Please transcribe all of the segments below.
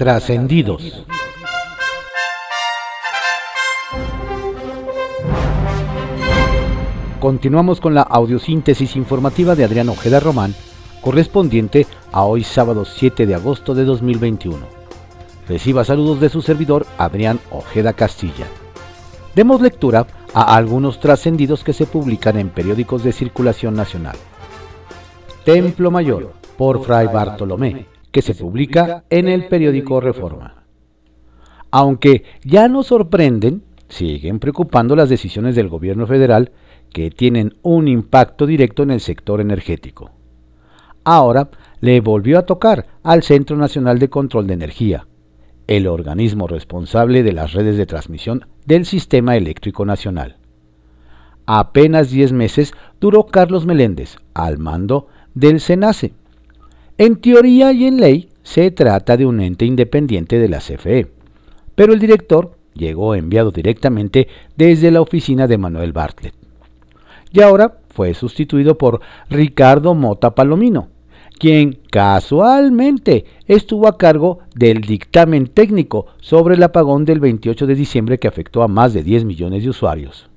Trascendidos. Continuamos con la audiosíntesis informativa de Adrián Ojeda Román, correspondiente a hoy sábado 7 de agosto de 2021. Reciba saludos de su servidor Adrián Ojeda Castilla. Demos lectura a algunos trascendidos que se publican en periódicos de circulación nacional. Templo Mayor, por Fray Bartolomé, que se publica en el periódico Reforma. Aunque ya no sorprenden, siguen preocupando las decisiones del gobierno federal que tienen un impacto directo en el sector energético. Ahora le volvió a tocar al Centro Nacional de Control de Energía, el organismo responsable de las redes de transmisión del Sistema Eléctrico Nacional. Apenas 10 meses duró Carlos Meléndez al mando del SENACE. En teoría y en ley se trata de un ente independiente de la CFE, pero el director llegó enviado directamente desde la oficina de Manuel Bartlett y ahora fue sustituido por Ricardo Mota Palomino, quien casualmente estuvo a cargo del dictamen técnico sobre el apagón del 28 de diciembre que afectó a más de 10 millones de usuarios.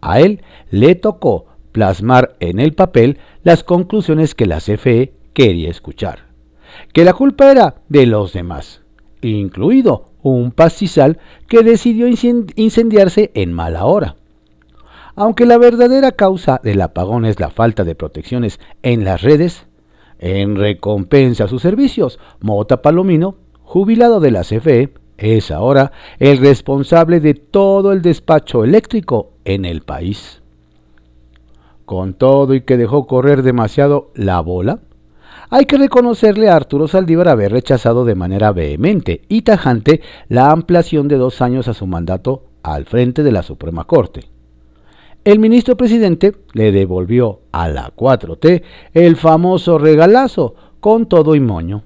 A él le tocó plasmar en el papel las conclusiones que la CFE quería escuchar, que la culpa era de los demás, incluido un pastizal que decidió incendiarse en mala hora. Aunque la verdadera causa del apagón es la falta de protecciones en las redes, en recompensa a sus servicios, Mota Palomino, jubilado de la CFE, es ahora el responsable de todo el despacho eléctrico en el país. Con todo y que dejó correr demasiado la bola, hay que reconocerle a Arturo Saldívar haber rechazado de manera vehemente y tajante la ampliación de dos años a su mandato al frente de la Suprema Corte el ministro presidente le devolvió a la 4T el famoso regalazo con todo y moño.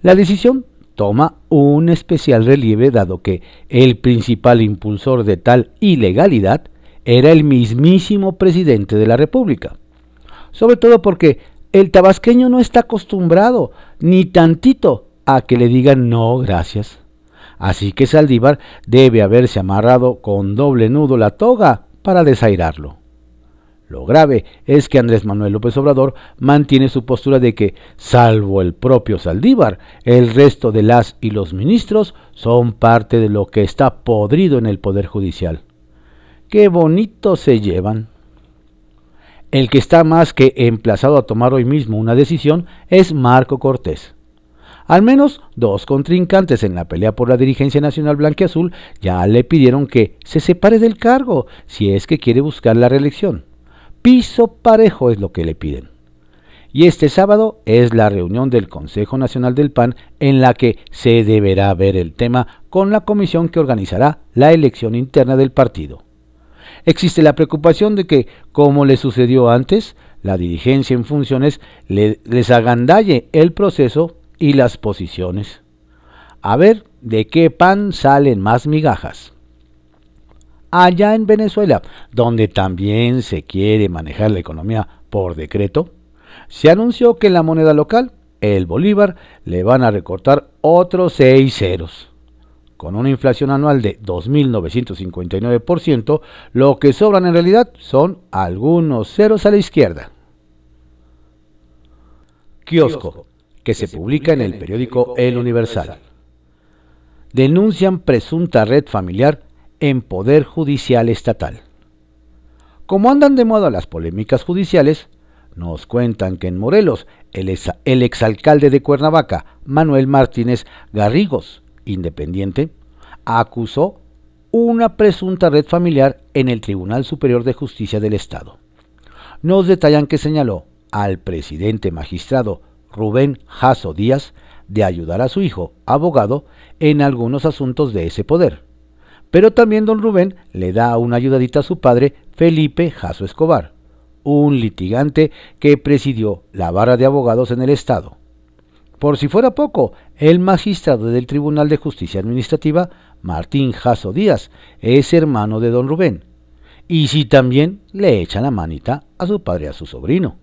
La decisión toma un especial relieve dado que el principal impulsor de tal ilegalidad era el mismísimo presidente de la República. Sobre todo porque el tabasqueño no está acostumbrado ni tantito a que le digan no gracias. Así que Saldívar debe haberse amarrado con doble nudo la toga para desairarlo. Lo grave es que Andrés Manuel López Obrador mantiene su postura de que, salvo el propio Saldívar, el resto de las y los ministros son parte de lo que está podrido en el Poder Judicial. Qué bonito se llevan. El que está más que emplazado a tomar hoy mismo una decisión es Marco Cortés. Al menos dos contrincantes en la pelea por la dirigencia nacional blanqueazul ya le pidieron que se separe del cargo si es que quiere buscar la reelección. Piso parejo es lo que le piden. Y este sábado es la reunión del Consejo Nacional del PAN en la que se deberá ver el tema con la comisión que organizará la elección interna del partido. Existe la preocupación de que, como le sucedió antes, la dirigencia en funciones les agandalle el proceso y las posiciones. A ver de qué pan salen más migajas. Allá en Venezuela, donde también se quiere manejar la economía por decreto, se anunció que en la moneda local, el bolívar, le van a recortar otros seis ceros. Con una inflación anual de 2.959%, lo que sobran en realidad son algunos ceros a la izquierda. Kiosco que se publica en el periódico El Universal. Denuncian presunta red familiar en Poder Judicial Estatal. Como andan de moda las polémicas judiciales, nos cuentan que en Morelos el, el exalcalde de Cuernavaca, Manuel Martínez Garrigos, independiente, acusó una presunta red familiar en el Tribunal Superior de Justicia del Estado. Nos detallan que señaló al presidente magistrado Rubén Jasso Díaz de ayudar a su hijo, abogado, en algunos asuntos de ese poder. Pero también don Rubén le da una ayudadita a su padre, Felipe Jasso Escobar, un litigante que presidió la barra de abogados en el Estado. Por si fuera poco, el magistrado del Tribunal de Justicia Administrativa, Martín Jasso Díaz, es hermano de don Rubén. Y si también le echa la manita a su padre y a su sobrino.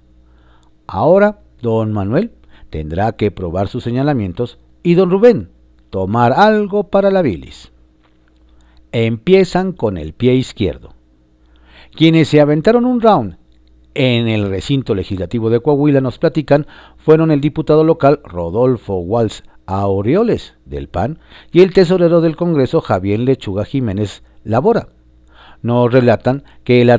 Ahora Don Manuel tendrá que probar sus señalamientos y don Rubén tomar algo para la bilis. Empiezan con el pie izquierdo. Quienes se aventaron un round en el recinto legislativo de Coahuila nos platican fueron el diputado local Rodolfo Walsh Aureoles del PAN y el tesorero del Congreso Javier Lechuga Jiménez Labora. Nos relatan que el,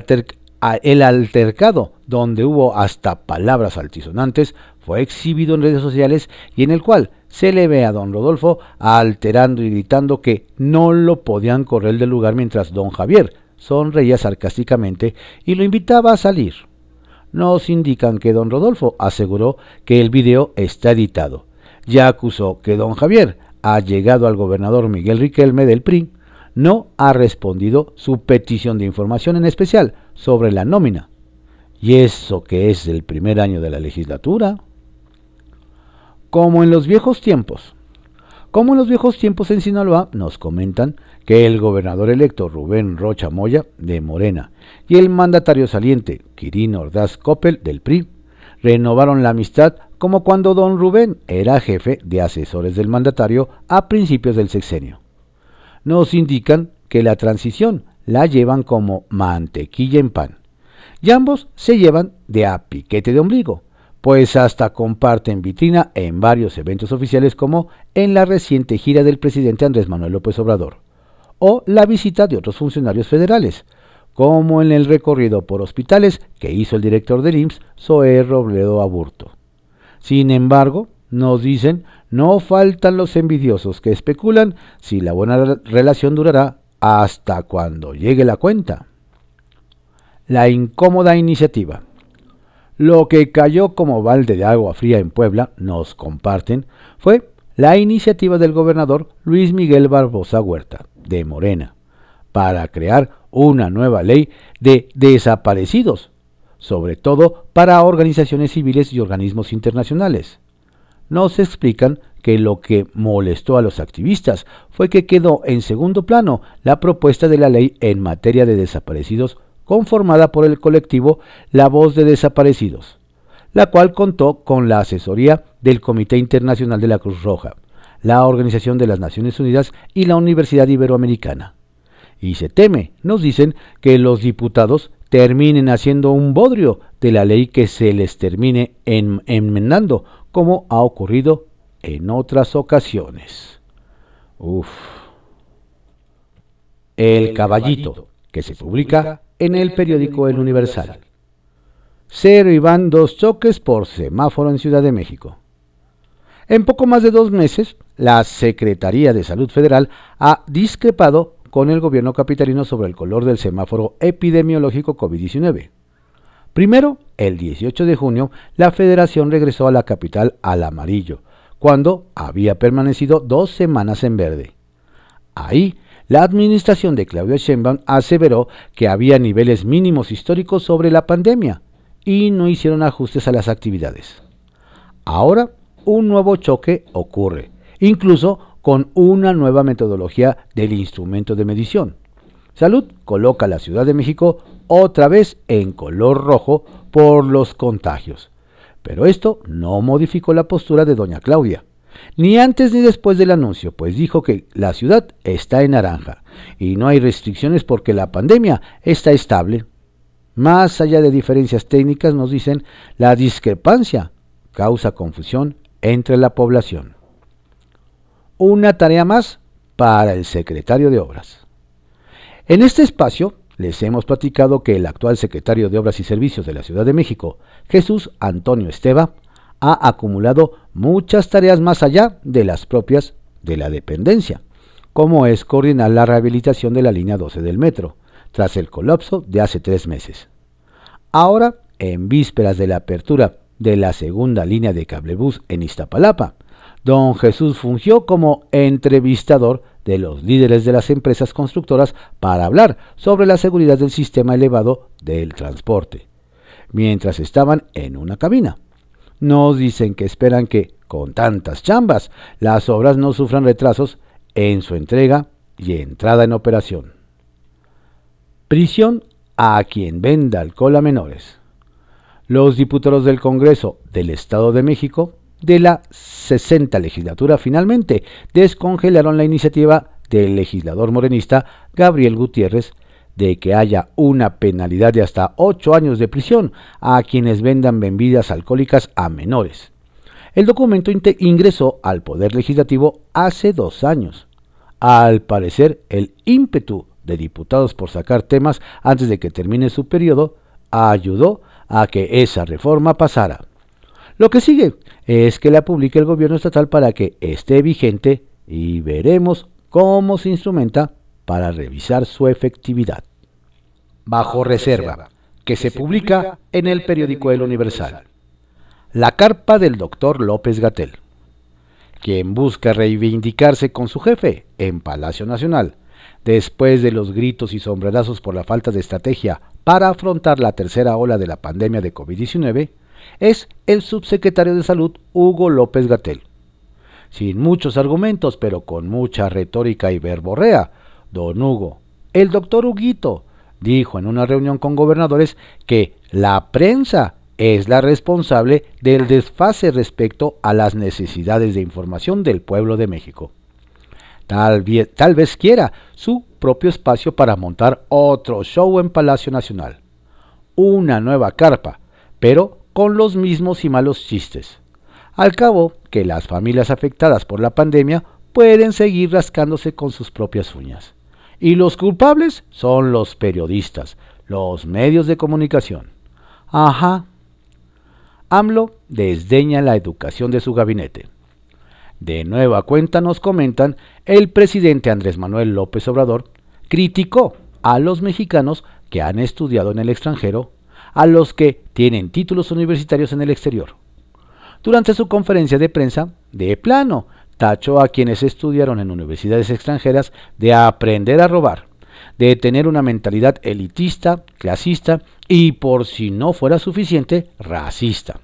el altercado, donde hubo hasta palabras altisonantes, fue exhibido en redes sociales y en el cual se le ve a don Rodolfo alterando y gritando que no lo podían correr del lugar mientras don Javier sonreía sarcásticamente y lo invitaba a salir. Nos indican que don Rodolfo aseguró que el video está editado. Ya acusó que don Javier ha llegado al gobernador Miguel Riquelme del PRI, no ha respondido su petición de información en especial sobre la nómina. ¿Y eso que es el primer año de la legislatura? Como en los viejos tiempos. Como en los viejos tiempos en Sinaloa, nos comentan que el gobernador electo Rubén Rocha Moya, de Morena, y el mandatario saliente Quirino Ordaz Coppel, del PRI, renovaron la amistad como cuando don Rubén era jefe de asesores del mandatario a principios del sexenio. Nos indican que la transición la llevan como mantequilla en pan, y ambos se llevan de a piquete de ombligo, pues hasta comparten vitrina en varios eventos oficiales como en la reciente gira del presidente Andrés Manuel López Obrador o la visita de otros funcionarios federales, como en el recorrido por hospitales que hizo el director del IMSS, Zoé Robledo Aburto. Sin embargo, nos dicen, no faltan los envidiosos que especulan si la buena relación durará hasta cuando llegue la cuenta. La incómoda iniciativa. Lo que cayó como balde de agua fría en Puebla, nos comparten, fue la iniciativa del gobernador Luis Miguel Barbosa Huerta, de Morena, para crear una nueva ley de desaparecidos, sobre todo para organizaciones civiles y organismos internacionales. Nos explican que lo que molestó a los activistas fue que quedó en segundo plano la propuesta de la ley en materia de desaparecidos conformada por el colectivo La Voz de Desaparecidos, la cual contó con la asesoría del Comité Internacional de la Cruz Roja, la Organización de las Naciones Unidas y la Universidad Iberoamericana. Y se teme, nos dicen, que los diputados terminen haciendo un bodrio de la ley que se les termine enmendando, como ha ocurrido en otras ocasiones. Uf. El caballito, que se publica en el periódico El Universal. Cero y van dos choques por semáforo en Ciudad de México. En poco más de dos meses, la Secretaría de Salud Federal ha discrepado con el gobierno capitalino sobre el color del semáforo epidemiológico COVID-19. Primero, el 18 de junio, la federación regresó a la capital al amarillo, cuando había permanecido dos semanas en verde. Ahí la administración de Claudia Sheinbaum aseveró que había niveles mínimos históricos sobre la pandemia y no hicieron ajustes a las actividades. Ahora un nuevo choque ocurre, incluso con una nueva metodología del instrumento de medición. Salud coloca a la Ciudad de México otra vez en color rojo por los contagios. Pero esto no modificó la postura de doña Claudia ni antes ni después del anuncio, pues dijo que la ciudad está en naranja y no hay restricciones porque la pandemia está estable. Más allá de diferencias técnicas, nos dicen, la discrepancia causa confusión entre la población. Una tarea más para el secretario de Obras. En este espacio les hemos platicado que el actual secretario de Obras y Servicios de la Ciudad de México, Jesús Antonio Esteva, ha acumulado muchas tareas más allá de las propias de la dependencia, como es coordinar la rehabilitación de la línea 12 del metro, tras el colapso de hace tres meses. Ahora, en vísperas de la apertura de la segunda línea de cablebús en Iztapalapa, don Jesús fungió como entrevistador de los líderes de las empresas constructoras para hablar sobre la seguridad del sistema elevado del transporte, mientras estaban en una cabina. Nos dicen que esperan que, con tantas chambas, las obras no sufran retrasos en su entrega y entrada en operación. Prisión a quien venda alcohol a menores. Los diputados del Congreso del Estado de México de la 60 legislatura finalmente descongelaron la iniciativa del legislador morenista Gabriel Gutiérrez de que haya una penalidad de hasta 8 años de prisión a quienes vendan bebidas alcohólicas a menores. El documento ingresó al Poder Legislativo hace dos años. Al parecer, el ímpetu de diputados por sacar temas antes de que termine su periodo ayudó a que esa reforma pasara. Lo que sigue es que la publique el gobierno estatal para que esté vigente y veremos cómo se instrumenta para revisar su efectividad. Bajo reserva, que se publica en el periódico El Universal. La carpa del doctor López Gatel, quien busca reivindicarse con su jefe en Palacio Nacional, después de los gritos y sombrerazos por la falta de estrategia para afrontar la tercera ola de la pandemia de COVID-19, es el subsecretario de Salud Hugo López Gatel. Sin muchos argumentos, pero con mucha retórica y verborrea, don Hugo, el doctor Huguito, dijo en una reunión con gobernadores que la prensa es la responsable del desfase respecto a las necesidades de información del pueblo de México. Tal, tal vez quiera su propio espacio para montar otro show en Palacio Nacional. Una nueva carpa, pero con los mismos y malos chistes. Al cabo que las familias afectadas por la pandemia pueden seguir rascándose con sus propias uñas. Y los culpables son los periodistas, los medios de comunicación. Ajá. AMLO desdeña la educación de su gabinete. De nueva cuenta nos comentan, el presidente Andrés Manuel López Obrador criticó a los mexicanos que han estudiado en el extranjero, a los que tienen títulos universitarios en el exterior. Durante su conferencia de prensa, de plano, tachó a quienes estudiaron en universidades extranjeras de aprender a robar, de tener una mentalidad elitista, clasista y, por si no fuera suficiente, racista.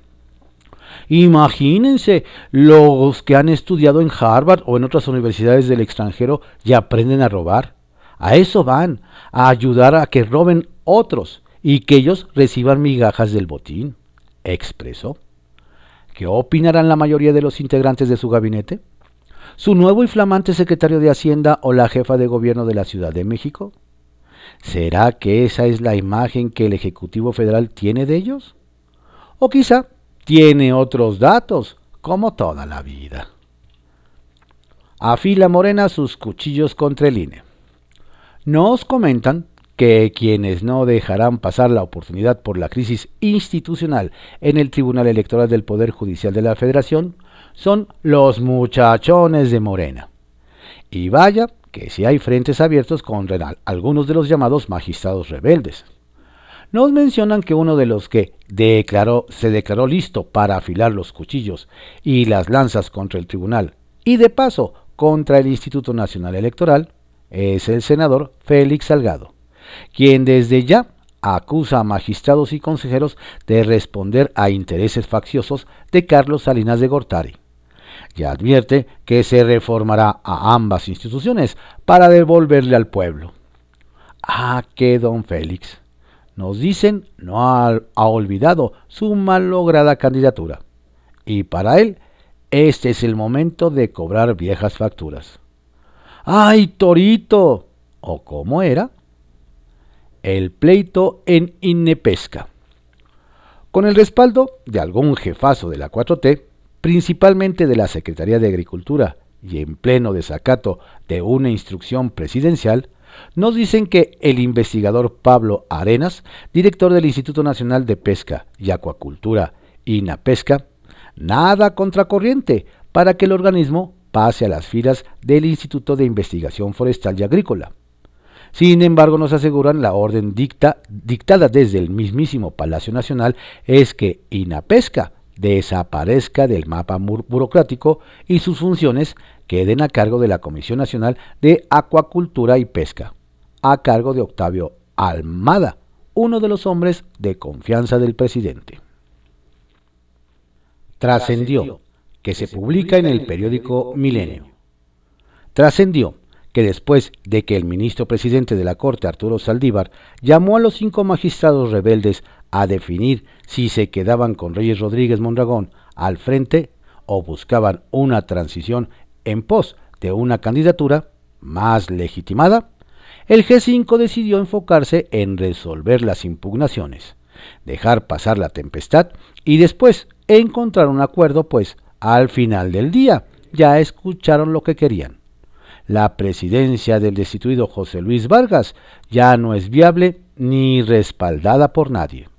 Imagínense, los que han estudiado en Harvard o en otras universidades del extranjero y aprenden a robar. A eso van, a ayudar a que roben otros y que ellos reciban migajas del botín, expresó. ¿Qué opinarán la mayoría de los integrantes de su gabinete? ¿Su nuevo y flamante secretario de Hacienda o la jefa de gobierno de la Ciudad de México? ¿Será que esa es la imagen que el Ejecutivo Federal tiene de ellos? O quizá tiene otros datos, como toda la vida. Afila Morena sus cuchillos contra el INE. Nos comentan que quienes no dejarán pasar la oportunidad por la crisis institucional en el Tribunal Electoral del Poder Judicial de la Federación son los muchachones de Morena. Y vaya que si hay frentes abiertos contra algunos de los llamados magistrados rebeldes. Nos mencionan que uno de los que declaró, se declaró listo para afilar los cuchillos y las lanzas contra el tribunal y de paso contra el Instituto Nacional Electoral es el senador Félix Salgado, quien desde ya acusa a magistrados y consejeros de responder a intereses facciosos de Carlos Salinas de Gortari. Y advierte que se reformará a ambas instituciones para devolverle al pueblo. Ah, que don Félix nos dicen no ha, olvidado su malograda candidatura. Y para él, este es el momento de cobrar viejas facturas. ¡Ay, Torito! ¿O cómo era? El pleito en Inepesca. Con el respaldo de algún jefazo de la 4T, principalmente de la Secretaría de Agricultura y en pleno desacato de una instrucción presidencial, nos dicen que el investigador Pablo Arenas, director del Instituto Nacional de Pesca y Acuacultura, INAPESCA, nada contracorriente para que el organismo pase a las filas del Instituto de Investigación Forestal y Agrícola. Sin embargo, nos aseguran la orden dictada desde el mismísimo Palacio Nacional es que INAPESCA desaparezca del mapa burocrático y sus funciones queden a cargo de la Comisión Nacional de Acuacultura y Pesca, a cargo de Octavio Almada, uno de los hombres de confianza del presidente. Trascendió que se publica en el periódico Milenio. Trascendió que después de que el ministro presidente de la Corte, Arturo Saldívar, llamó a los cinco magistrados rebeldes a definir si se quedaban con Reyes Rodríguez Mondragón al frente o buscaban una transición en pos de una candidatura más legitimada, el G5 decidió enfocarse en resolver las impugnaciones, dejar pasar la tempestad y después encontrar un acuerdo, pues al final del día ya escucharon lo que querían. La presidencia del destituido José Luis Vargas ya no es viable ni respaldada por nadie.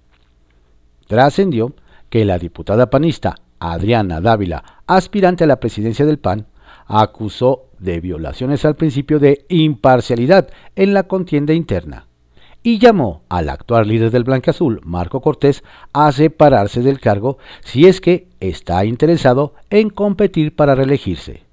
Trascendió que la diputada panista Adriana Dávila, aspirante a la presidencia del PAN, acusó de violaciones al principio de imparcialidad en la contienda interna y llamó al actual líder del Azul, Marco Cortés, a separarse del cargo si es que está interesado en competir para reelegirse.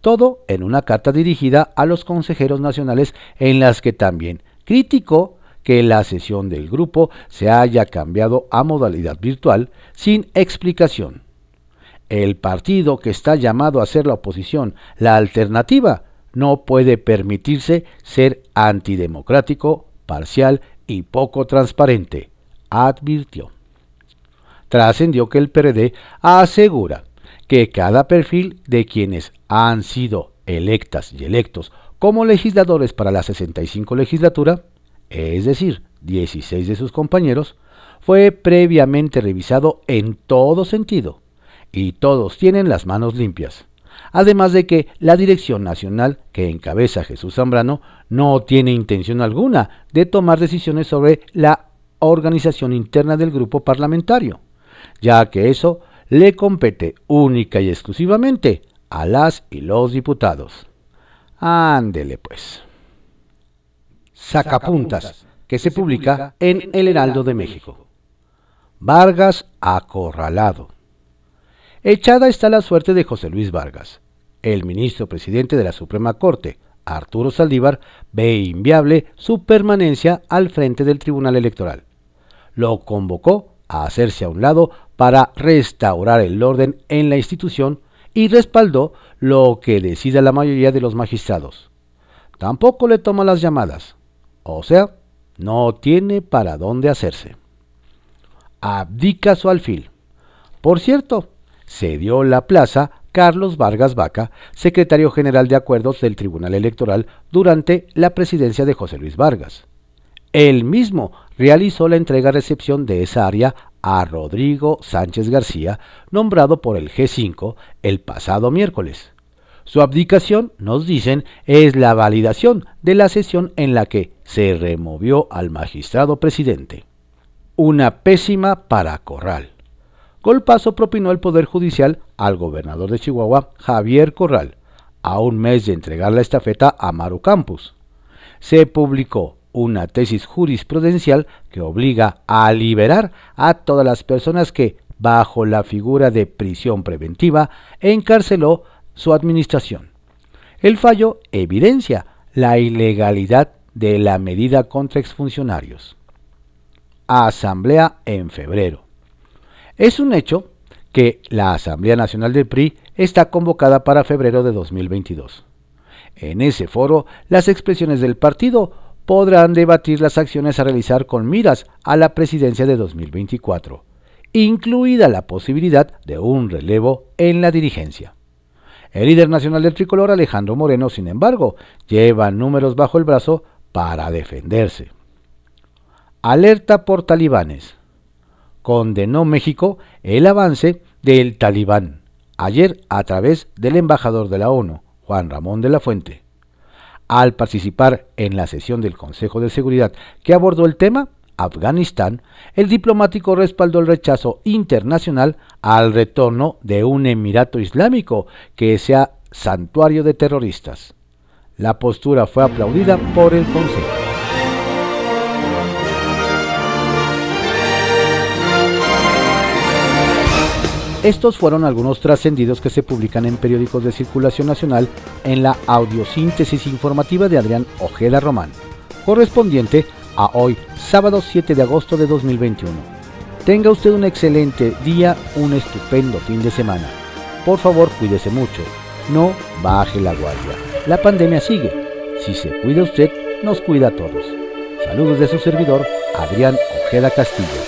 Todo en una carta dirigida a los consejeros nacionales en las que también criticó que la sesión del grupo se haya cambiado a modalidad virtual sin explicación. El partido que está llamado a ser la oposición, la alternativa, no puede permitirse ser antidemocrático, parcial y poco transparente, advirtió. Trascendió que el PRD asegura que cada perfil de quienes han sido electas y electos como legisladores para la 65 legislatura, es decir, 16 de sus compañeros, fue previamente revisado en todo sentido y todos tienen las manos limpias. Además de que la dirección nacional que encabeza Jesús Zambrano no tiene intención alguna de tomar decisiones sobre la organización interna del grupo parlamentario, ya que eso le compete única y exclusivamente a las y los diputados. Ándele pues. Sacapuntas, que se publica en El Heraldo de México. Vargas acorralado. Echada está la suerte de José Luis Vargas. El ministro presidente de la Suprema Corte, Arturo Saldívar, ve inviable su permanencia al frente del Tribunal Electoral. Lo convocó a hacerse a un lado para restaurar el orden en la institución y respaldó lo que decida la mayoría de los magistrados. Tampoco le toma las llamadas, o sea, no tiene para dónde hacerse. Abdica su alfil. Por cierto, se dio la plaza Carlos Vargas Vaca, secretario general de acuerdos del Tribunal Electoral durante la presidencia de José Luis Vargas. Él mismo realizó la entrega-recepción de esa área a Rodrigo Sánchez García, nombrado por el G5 el pasado miércoles. Su abdicación, nos dicen, es la validación de la sesión en la que se removió al magistrado presidente. Una pésima para Corral. Golpazo propinó el Poder Judicial al gobernador de Chihuahua, Javier Corral, a un mes de entregar la estafeta a Maru Campus. Se publicó una tesis jurisprudencial que obliga a liberar a todas las personas que, bajo la figura de prisión preventiva, encarceló su administración. El fallo evidencia la ilegalidad de la medida contra exfuncionarios. Asamblea en febrero. Es un hecho que la Asamblea Nacional del PRI está convocada para febrero de 2022. En ese foro, las expresiones del partido podrán debatir las acciones a realizar con miras a la presidencia de 2024, incluida la posibilidad de un relevo en la dirigencia. El líder nacional del tricolor, Alejandro Moreno, sin embargo, lleva números bajo el brazo para defenderse. Alerta por talibanes condenó México el avance del talibán, ayer a través del embajador de la ONU, Juan Ramón de la Fuente. Al participar en la sesión del Consejo de Seguridad que abordó el tema, Afganistán, el diplomático respaldó el rechazo internacional al retorno de un Emirato Islámico que sea santuario de terroristas. La postura fue aplaudida por el Consejo. Estos fueron algunos trascendidos que se publican en periódicos de circulación nacional en la audiosíntesis informativa de Adrián Ojeda Román, correspondiente a hoy, sábado 7 de agosto de 2021. Tenga usted un excelente día, un estupendo fin de semana. Por favor, cuídese mucho. No baje la guardia. La pandemia sigue. Si se cuida usted, nos cuida a todos. Saludos de su servidor, Adrián Ojeda Castillo.